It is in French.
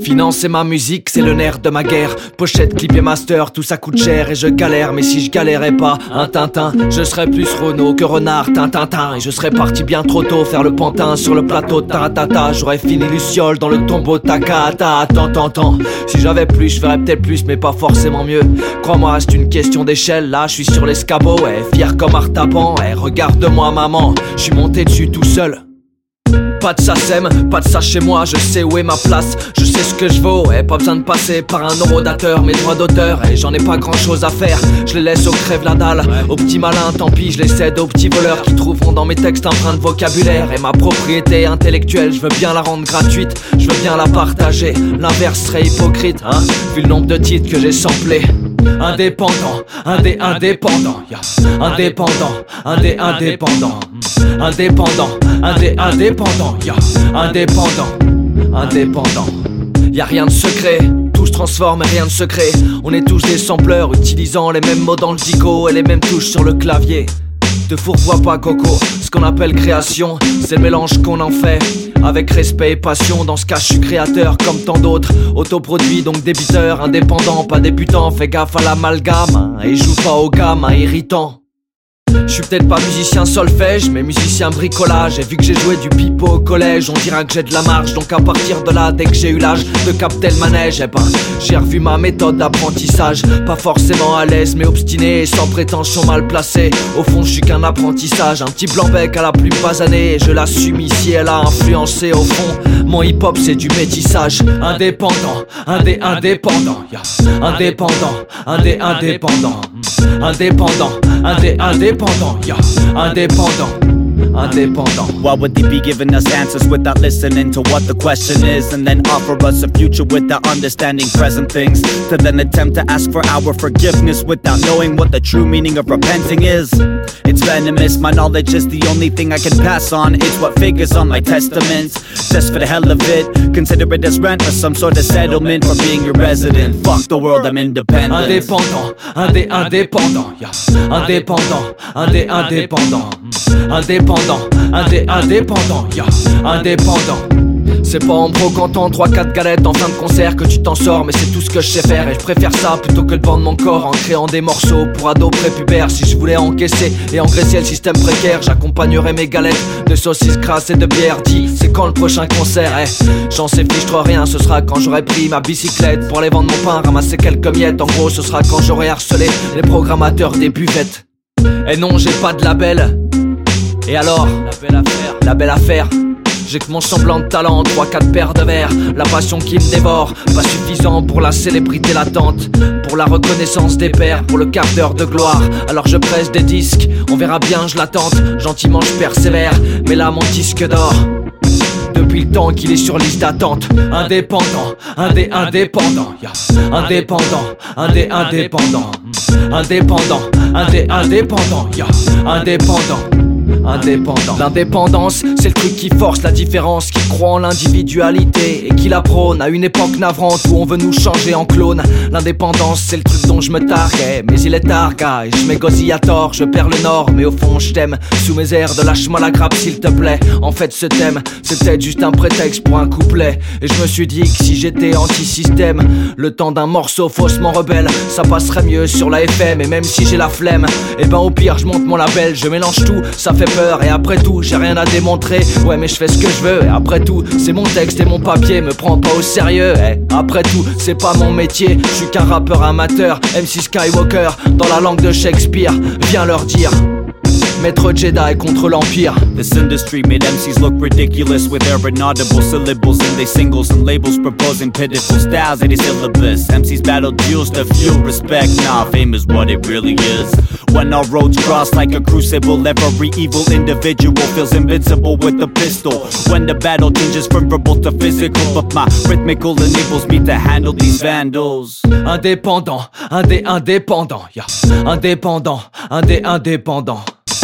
Financer ma musique, c'est le nerf de ma guerre. Pochette, clip et master, tout ça coûte cher et je galère. Mais si je galérais pas, un Tintin, je serais plus Renault que Renard, Tintin. Et je serais parti bien trop tôt faire le pantin sur le plateau Taratata. J'aurais fini Luciole dans le tombeau Takata. Attends, attends, attends. Si j'avais plus, je ferais peut-être plus, mais pas forcément mieux. Crois-moi, c'est une question d'échelle. Là, je suis sur l'escabeau, ouais, fier comme Artaban. Eh, regarde-moi, maman, je suis monté dessus tout seul. Pas de ça sème, pas de ça chez moi, je sais où est ma place, je sais ce que je vaux, et pas besoin de passer par un eurodateur, mes droits d'auteur, et j'en ai pas grand chose à faire, je les laisse aux crève la dalle, aux petits malins, tant pis, je les cède aux petits voleurs qui trouveront dans mes textes un brin de vocabulaire, et ma propriété intellectuelle, je veux bien la rendre gratuite, je veux bien la partager, l'inverse serait hypocrite, hein, vu le nombre de titres que j'ai samplés. Indépendant, indé, indépendant, indépendant, indé, indépendant, indépendant, indé, indépendant, indépendant, indépendant. Y a rien de secret, tout se transforme et rien de secret. On est tous des sampleurs utilisant les mêmes mots dans le dico et les mêmes touches sur le clavier. Te fourvoie pas Coco, ce qu'on appelle création, c'est le mélange qu'on en fait. Avec respect et passion, dans ce cas je suis créateur comme tant d'autres. Autoproduit donc débiteur, indépendant, pas débutant, fais gaffe à l'amalgame. Hein, et joue pas au gamin irritant. Je suis peut-être pas musicien solfège, mais musicien bricolage. Et vu que j'ai joué du pipeau au collège, on dira que j'ai de la marge. Donc à partir de là, dès que j'ai eu l'âge de capter le manège, eh ben, j'ai revu ma méthode d'apprentissage. Pas forcément à l'aise, mais obstiné sans prétention mal placé. Au fond, je suis qu'un apprentissage, un petit blanc-bec à la plume basanée. Et je l'assume ici, elle a influencé au fond. Mon hip-hop, c'est du métissage. Indépendant, indé, indépendant, indépendant, indé, indépendant, indépendant, indé, indépendant. Indépendant, indépendant. Why would they be giving us answers without listening to what the question is and then offer us a future without understanding present things? To then attempt to ask for our forgiveness without knowing what the true meaning of repenting is? It's venomous, my knowledge is the only thing I can pass on. It's what figures on my testament. Just for the hell of it, consider it as rent or some sort of settlement for being your resident. Fuck the world, I'm independent. Indépendant, indé, indépendant, yeah. indépendant, indé, indépendant, indépendant, indé, indépendant, yeah. indépendant. C'est pas en brocantant 3-4 galettes en fin de concert que tu t'en sors, mais c'est tout ce que je sais faire. Et je préfère ça plutôt que de vendre mon corps en créant des morceaux pour ados prépubères. Si je voulais encaisser et engraisser le système précaire, j'accompagnerais mes galettes de saucisses crasses et de bière. Dis, c'est quand le prochain concert? Eh J'en sais fiche trop rien, ce sera quand j'aurai pris ma bicyclette pour aller vendre mon pain, ramasser quelques miettes. En gros, ce sera quand j'aurai harcelé les programmateurs des buvettes. Et non, j'ai pas de label. Et alors La belle affaire. La belle affaire. J'ai que mon semblant de talent, 3-4 paires de verres, la passion qui me dévore, pas suffisant pour la célébrité latente, pour la reconnaissance des pères, pour le quart d'heure de gloire. Alors je presse des disques, on verra bien, je l'attente, gentiment je persévère, mais là mon disque d'or depuis le temps qu'il est sur liste d'attente. Indépendant, indé, indépendant, indépendant, indé, indépendant, indépendant, indé, indépendant, indépendant L'indépendance, c'est le truc qui force la différence, qui croit en l'individualité et qui la prône à une époque navrante où on veut nous changer en clone. L'indépendance, c'est le truc dont je me targuais, mais il est tard, gars, et je m'égosille à tort, je perds le nord, mais au fond je t'aime. Sous mes airs de lâche-moi la grappe s'il te plaît. En fait, ce thème, c'était juste un prétexte pour un couplet. Et je me suis dit que si j'étais anti-système, le temps d'un morceau faussement rebelle, ça passerait mieux sur la FM. Et même si j'ai la flemme, et eh ben au pire, je monte mon label, je mélange tout, ça fait et après tout j'ai rien à démontrer. Ouais mais je fais ce que je veux. Et après tout c'est mon texte et mon papier. Me prends pas au sérieux. Et eh, Après tout c'est pas mon métier. Je suis qu'un rappeur amateur. MC Skywalker dans la langue de Shakespeare. Viens leur dire Maître Jedi contre l'Empire. This industry made MCs look ridiculous with their inaudible syllables and they singles and labels proposing pitiful styles that is syllabus. MCs battle duels to fuel respect. Nah, fame is what it really is. When our roads cross like a crucible, every evil individual feels invincible with a pistol. When the battle changes from verbal to physical, but my rhythmical enables me to handle these vandals. Indépendant, indé, indépendant, yeah. Indépendant, indé, indépendant.